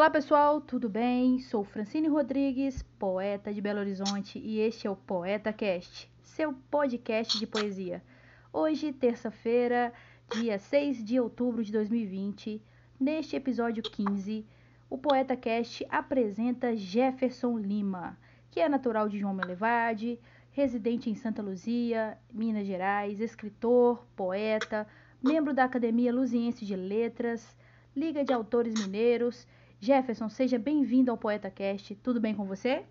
Olá pessoal, tudo bem? Sou Francine Rodrigues, poeta de Belo Horizonte, e este é o Poeta Cast, seu podcast de poesia. Hoje, terça-feira, dia 6 de outubro de 2020, neste episódio 15, o Poeta Cast apresenta Jefferson Lima, que é natural de João Melevade, residente em Santa Luzia, Minas Gerais, escritor, poeta, membro da Academia Luziense de Letras, Liga de Autores Mineiros Jefferson, seja bem-vindo ao Poeta Cast. Tudo bem com você?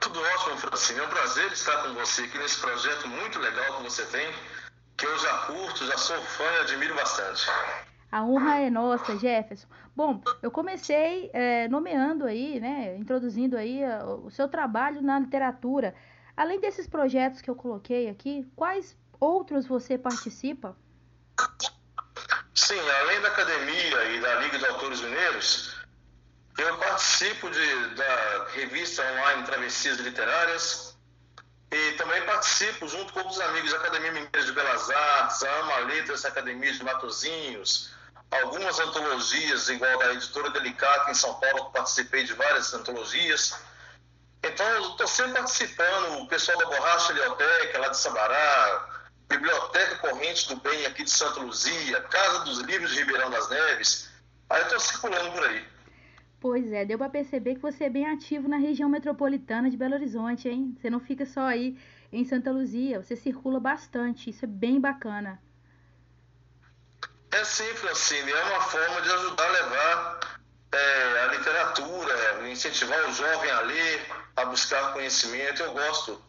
Tudo ótimo, Francine. É um prazer estar com você aqui nesse projeto muito legal que você tem, que eu já curto, já sou fã e admiro bastante. A honra é nossa, Jefferson. Bom, eu comecei é, nomeando aí, né, introduzindo aí o seu trabalho na literatura. Além desses projetos que eu coloquei aqui, quais outros você participa? Sim, além da academia e da Liga de Autores Mineiros, eu participo de, da revista online Travessias Literárias e também participo, junto com outros amigos da Academia Mineira de Belas Artes, a Ama Letras Academia de Matozinhos, algumas antologias, igual da Editora Delicata em São Paulo, participei de várias antologias. Então, estou sempre participando, o pessoal da Borracha Leoteca, lá de Sabará, Biblioteca Corrente do Bem aqui de Santa Luzia, Casa dos Livros de Ribeirão das Neves. Aí eu estou circulando por aí. Pois é, deu para perceber que você é bem ativo na região metropolitana de Belo Horizonte, hein? Você não fica só aí em Santa Luzia, você circula bastante, isso é bem bacana. É sim, Francine, é uma forma de ajudar a levar é, a literatura, incentivar o jovem a ler, a buscar conhecimento. Eu gosto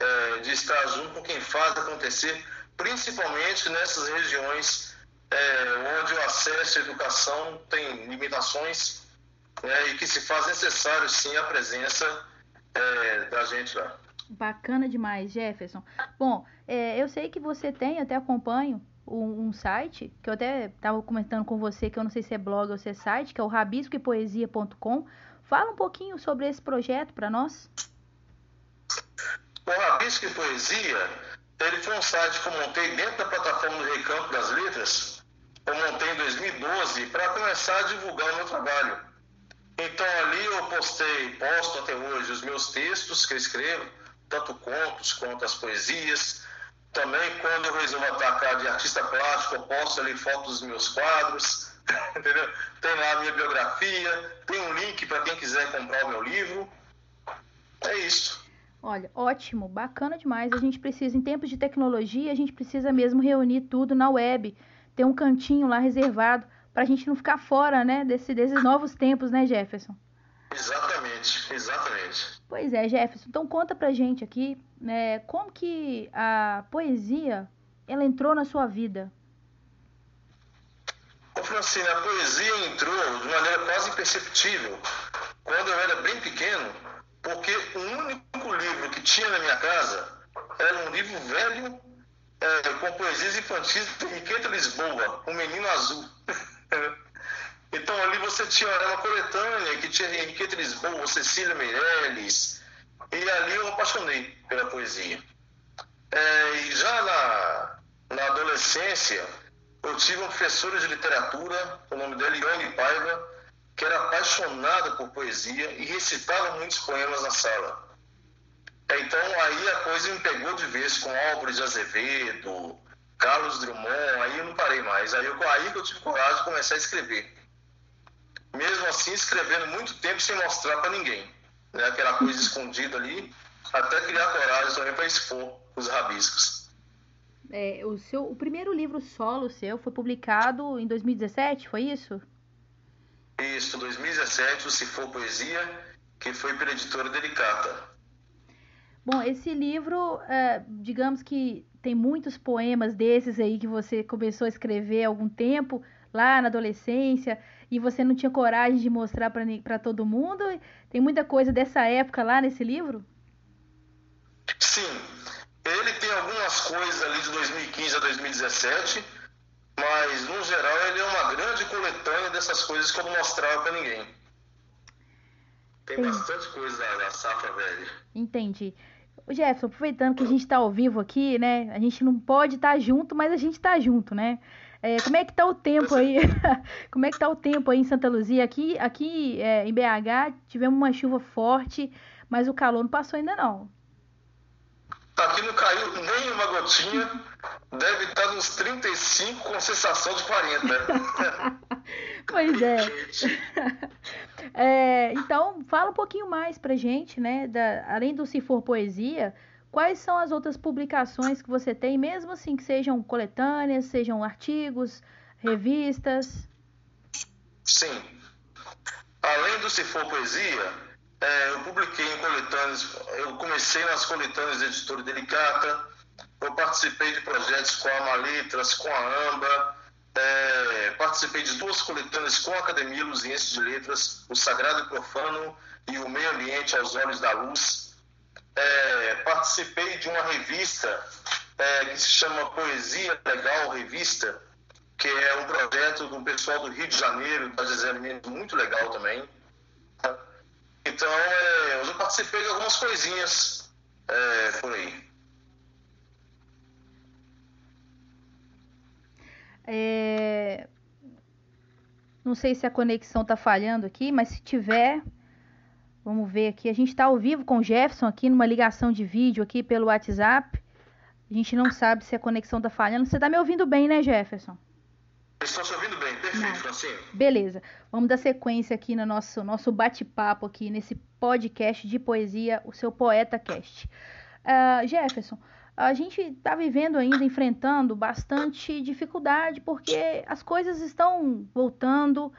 é, de estar junto com quem faz acontecer, principalmente nessas regiões é, onde o acesso à educação tem limitações né, e que se faz necessário sim a presença é, da gente lá. Bacana demais, Jefferson. Bom, eu sei que você tem, até acompanho, um, um site, que eu até estava comentando com você, que eu não sei se é blog ou se é site, que é o rabiscoepoesia.com. Fala um pouquinho sobre esse projeto para nós. O Rabisco e Poesia, ele foi um site que eu montei dentro da plataforma do Recanto das Letras, eu montei em 2012 para começar a divulgar o meu trabalho. Então ali eu postei, posto até hoje os meus textos que eu escrevo, tanto contos quanto as poesias. Também quando eu resolvo atacar de artista plástico, eu posto ali fotos dos meus quadros, entendeu? Tem lá a minha biografia, tem um link para quem quiser comprar o meu livro. É isso. Olha, ótimo, bacana demais. A gente precisa, em tempos de tecnologia, a gente precisa mesmo reunir tudo na web, ter um cantinho lá reservado para a gente não ficar fora, né, desse, desses novos tempos, né, Jefferson? Exatamente, exatamente. Pois é, Jefferson. Então conta pra gente aqui, né, como que a poesia ela entrou na sua vida? Ô Francine, a poesia entrou de maneira quase imperceptível. Quando eu era bem pequeno, porque o único livro que tinha na minha casa era um livro velho é, com poesias infantis de Henriqueta Lisboa, O Menino Azul. então ali você tinha uma coletânea que tinha Henriqueta Lisboa, Cecília Meirelles, e ali eu apaixonei pela poesia. É, e já na, na adolescência, eu tive uma professora de literatura, o nome dela Ione Paiva, que era apaixonada por poesia e recitava muitos poemas na sala. Então aí a coisa me pegou de vez com Álvares de Azevedo, Carlos Drummond, aí eu não parei mais. Aí, eu, aí que eu tive coragem de começar a escrever. Mesmo assim, escrevendo muito tempo sem mostrar para ninguém. Né? Aquela coisa escondida ali, até criar coragem também para expor os rabiscos. É, o, seu, o primeiro livro solo seu foi publicado em 2017, foi isso? Isso, 2017, o Se For Poesia, que foi pela editora Delicata. Bom, esse livro, é, digamos que tem muitos poemas desses aí que você começou a escrever há algum tempo, lá na adolescência, e você não tinha coragem de mostrar para todo mundo. Tem muita coisa dessa época lá nesse livro? Sim, ele tem algumas coisas ali de 2015 a 2017 mas, no geral, ele é uma grande coletânea dessas coisas que eu não mostrava para ninguém. Tem bastante coisa da, da safra velha. Entendi. Jefferson, aproveitando que a gente está ao vivo aqui, né? A gente não pode estar tá junto, mas a gente está junto, né? É, como é que tá o tempo aí? como é que tá o tempo aí em Santa Luzia? Aqui, aqui é, em BH tivemos uma chuva forte, mas o calor não passou ainda não. Aqui não caiu nem uma gotinha, deve estar nos 35 com sensação de 40. pois é. é. Então, fala um pouquinho mais pra gente, né? Da, além do Se For Poesia, Quais são as outras publicações que você tem, mesmo assim que sejam coletâneas, sejam artigos, revistas? Sim. Além do Se For Poesia, é, eu publiquei em coletâneas, eu comecei nas coletâneas da editora Delicata, eu participei de projetos com a Maletras, com a AMBA, é, participei de duas coletâneas com a Academia Luziense de Letras, o Sagrado e Profano e o Meio Ambiente aos Olhos da Luz é, participei de uma revista é, que se chama Poesia Legal Revista, que é um projeto do pessoal do Rio de Janeiro, da Gisele Mendes, muito legal também. Então, é, eu já participei de algumas coisinhas é, por aí. É... Não sei se a conexão está falhando aqui, mas se tiver, Vamos ver aqui. A gente está ao vivo com o Jefferson aqui numa ligação de vídeo aqui pelo WhatsApp. A gente não sabe se a conexão está falhando. Você está me ouvindo bem, né, Jefferson? Estou te ouvindo bem, perfeito, Francine. Beleza. Vamos dar sequência aqui no nosso, nosso bate-papo aqui nesse podcast de poesia, o seu Poeta Cast. Uh, Jefferson, a gente está vivendo ainda, enfrentando bastante dificuldade, porque as coisas estão voltando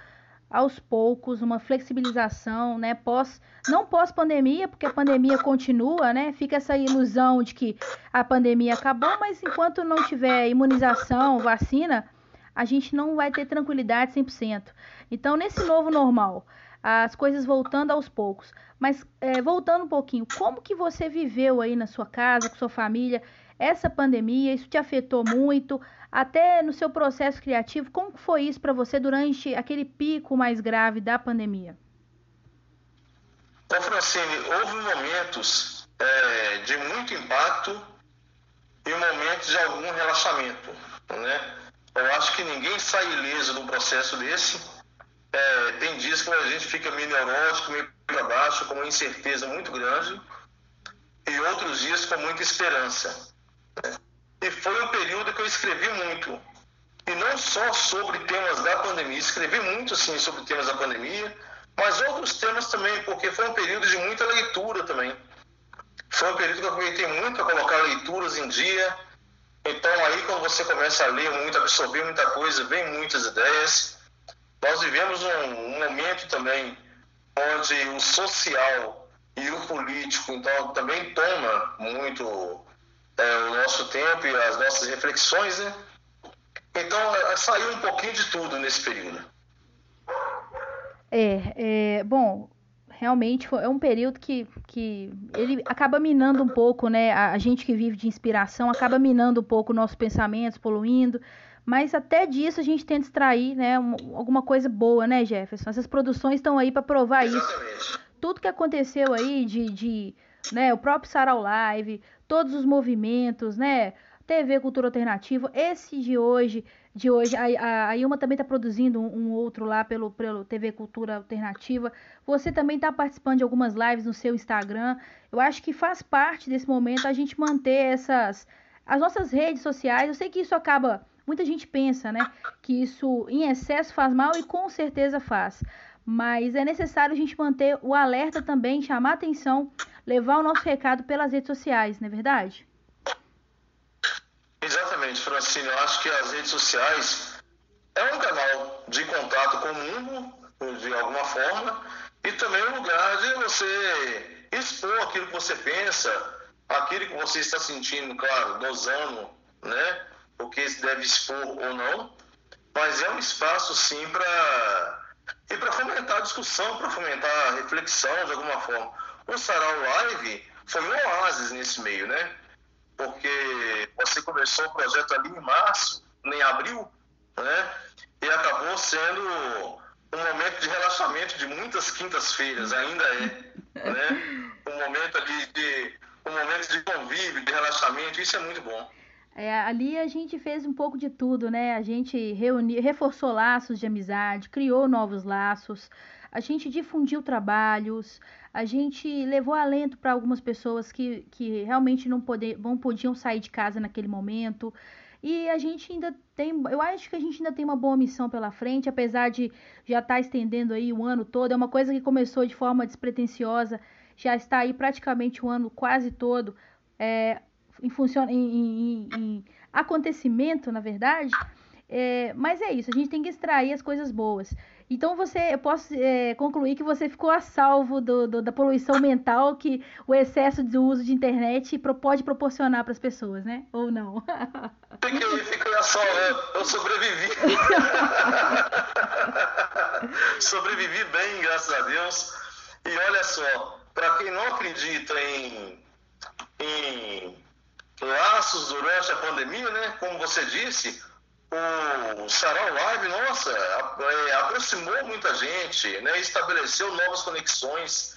aos poucos, uma flexibilização, né, pós, não pós-pandemia, porque a pandemia continua, né, fica essa ilusão de que a pandemia acabou, mas enquanto não tiver imunização, vacina, a gente não vai ter tranquilidade 100%. Então, nesse novo normal, as coisas voltando aos poucos, mas é, voltando um pouquinho, como que você viveu aí na sua casa, com sua família, essa pandemia, isso te afetou muito? Até no seu processo criativo, como foi isso para você durante aquele pico mais grave da pandemia? Então, Francine, houve momentos é, de muito impacto e momentos de algum relaxamento. Né? Eu acho que ninguém sai ileso num processo desse. É, tem dias que a gente fica meio neurótico, meio para baixo, com uma incerteza muito grande, e outros dias com muita esperança. E foi um período que eu escrevi muito. E não só sobre temas da pandemia, escrevi muito sim sobre temas da pandemia, mas outros temas também, porque foi um período de muita leitura também. Foi um período que eu aproveitei muito a colocar leituras em dia. Então aí quando você começa a ler muito, absorver muita coisa, vem muitas ideias. Nós vivemos um, um momento também onde o social e o político então também toma muito é, o nosso tempo e as nossas reflexões, né? Então, é, saiu um pouquinho de tudo nesse período. É, é bom, realmente é um período que, que ele acaba minando um pouco, né? A, gente que vive de inspiração acaba minando um pouco nossos pensamentos, poluindo. Mas até disso a gente tenta extrair, né? alguma coisa boa, né, Jefferson? Essas produções estão aí para provar Exatamente. isso. Tudo que aconteceu aí de, de né, o próprio Sarau Live, todos os movimentos, né? TV Cultura Alternativa, esse de hoje, de hoje, a, a Ilma também está produzindo um, um, outro lá pelo, pelo TV Cultura Alternativa. Você também está participando de algumas lives no seu Instagram. Eu acho que faz parte desse momento a gente manter essas as nossas redes sociais. Eu sei que isso acaba, muita gente pensa, né, que isso em excesso faz mal e com certeza faz. Mas é necessário a gente manter o alerta também, chamar atenção levar o nosso recado pelas redes sociais, não é verdade? Exatamente, Francine. Eu acho que as redes sociais é um canal de contato com o mundo, de alguma forma, e também um lugar de você expor aquilo que você pensa, aquilo que você está sentindo, claro, dosando, né? O que se deve expor ou não, mas é um espaço sim para e para fomentar a discussão, para fomentar a reflexão de alguma forma. O Sarau Live foi um oásis nesse meio, né? Porque você começou o projeto ali em março, em abril, né? E acabou sendo um momento de relaxamento de muitas quintas-feiras, ainda é, né? Um momento ali de um momento de convívio, de relaxamento, isso é muito bom. É, ali a gente fez um pouco de tudo, né? A gente reuniu, reforçou laços de amizade, criou novos laços, a gente difundiu trabalhos, a gente levou alento para algumas pessoas que, que realmente não, poder, não podiam sair de casa naquele momento. E a gente ainda tem, eu acho que a gente ainda tem uma boa missão pela frente, apesar de já estar tá estendendo aí o ano todo. É uma coisa que começou de forma despretensiosa, já está aí praticamente o ano quase todo. É, em, funciona, em, em, em acontecimento, na verdade. É, mas é isso, a gente tem que extrair as coisas boas. Então você, eu posso é, concluir que você ficou a salvo do, do, da poluição mental que o excesso de uso de internet pode proporcionar para as pessoas, né? Ou não? Fiquei, fiquei a salvo, eu sobrevivi. sobrevivi bem, graças a Deus. E olha só, para quem não acredita em, em laços durante a pandemia, né? Como você disse, o Sarau Live, nossa, é, aproximou muita gente, né? Estabeleceu novas conexões.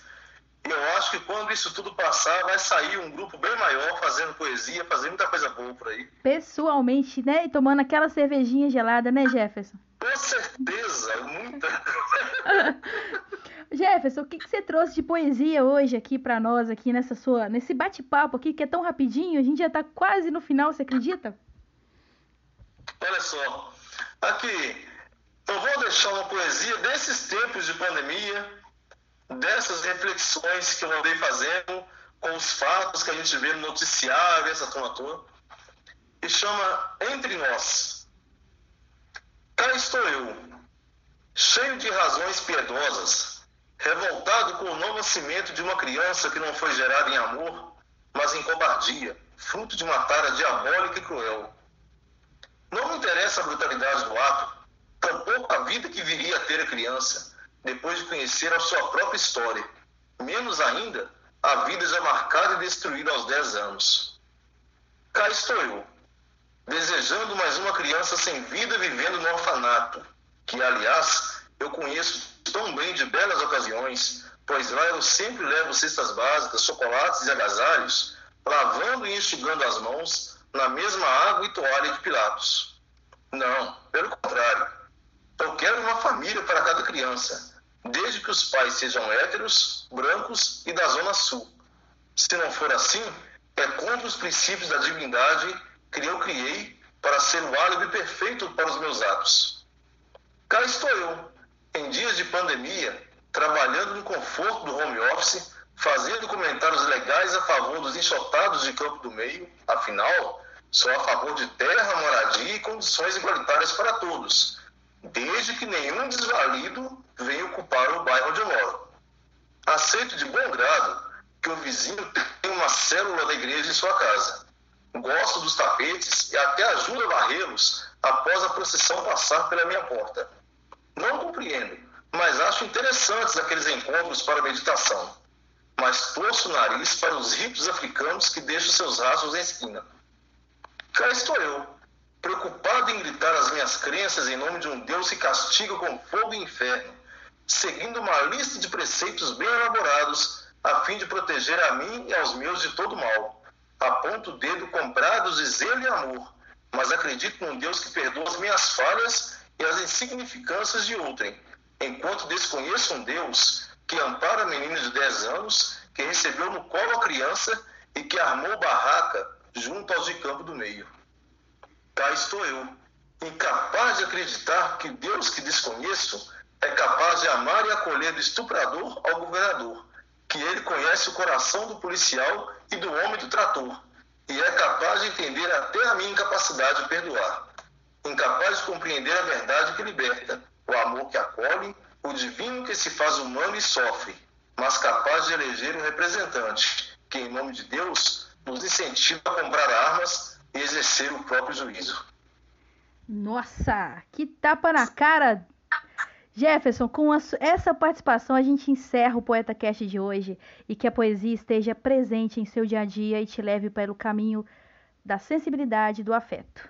E eu acho que quando isso tudo passar, vai sair um grupo bem maior fazendo poesia, fazendo muita coisa boa por aí. Pessoalmente, né? E tomando aquela cervejinha gelada, né, Jefferson? Com certeza, muita. Jefferson, o que, que você trouxe de poesia hoje aqui para nós, aqui nessa sua, nesse bate-papo aqui, que é tão rapidinho, a gente já tá quase no final, você acredita? Olha só, aqui, eu vou deixar uma poesia desses tempos de pandemia, dessas reflexões que eu andei fazendo com os fatos que a gente vê no noticiário, essa turma toda, e chama Entre Nós. Cá estou eu, cheio de razões piedosas, revoltado com o não nascimento de uma criança que não foi gerada em amor, mas em cobardia, fruto de uma tara diabólica e cruel. Não me interessa a brutalidade do ato, tampouco a vida que viria a ter a criança, depois de conhecer a sua própria história, menos ainda a vida já marcada e destruída aos 10 anos. Cá estou eu, desejando mais uma criança sem vida vivendo no orfanato, que, aliás, eu conheço tão bem de belas ocasiões, pois lá eu sempre levo cestas básicas, chocolates e agasalhos, lavando e enxugando as mãos na mesma água e toalha de Pilatos. Não, pelo contrário. Eu quero uma família para cada criança, desde que os pais sejam héteros, brancos e da Zona Sul. Se não for assim, é contra os princípios da divindade que eu criei para ser o álibi perfeito para os meus atos. Cá estou eu, em dias de pandemia, trabalhando no conforto do home office, fazendo comentários legais a favor dos enxotados de Campo do Meio, afinal, sou a favor de terra, moradia e condições igualitárias para todos, desde que nenhum desvalido venha ocupar o bairro onde eu moro. Aceito de bom grado que o vizinho tenha uma célula da igreja em sua casa. Gosto dos tapetes e até ajudo a varrê-los após a procissão passar pela minha porta. Não compreendo, mas acho interessantes aqueles encontros para meditação. Mas torço o nariz para os ritos africanos que deixam seus rastros em esquina. Cá estou eu, preocupado em gritar as minhas crenças em nome de um Deus que castiga com fogo e inferno, seguindo uma lista de preceitos bem elaborados a fim de proteger a mim e aos meus de todo mal. Aponto o dedo comprados de zelo e amor, mas acredito num Deus que perdoa as minhas falhas e as insignificâncias de outrem, enquanto desconheço um Deus que ampara menino de 10 anos, que recebeu no colo a criança e que armou barraca junto aos de campo do meio. Cá estou eu, incapaz de acreditar que Deus que desconheço é capaz de amar e acolher do estuprador ao governador, que ele conhece o coração do policial e do homem do trator, e é capaz de entender até a minha incapacidade de perdoar incapaz de compreender a verdade que liberta, o amor que acolhe, o divino que se faz humano e sofre, mas capaz de eleger um representante que, em nome de Deus, nos incentiva a comprar armas e exercer o próprio juízo. Nossa, que tapa na cara! Jefferson, com essa participação a gente encerra o Poeta Cast de hoje e que a poesia esteja presente em seu dia a dia e te leve para o caminho da sensibilidade e do afeto.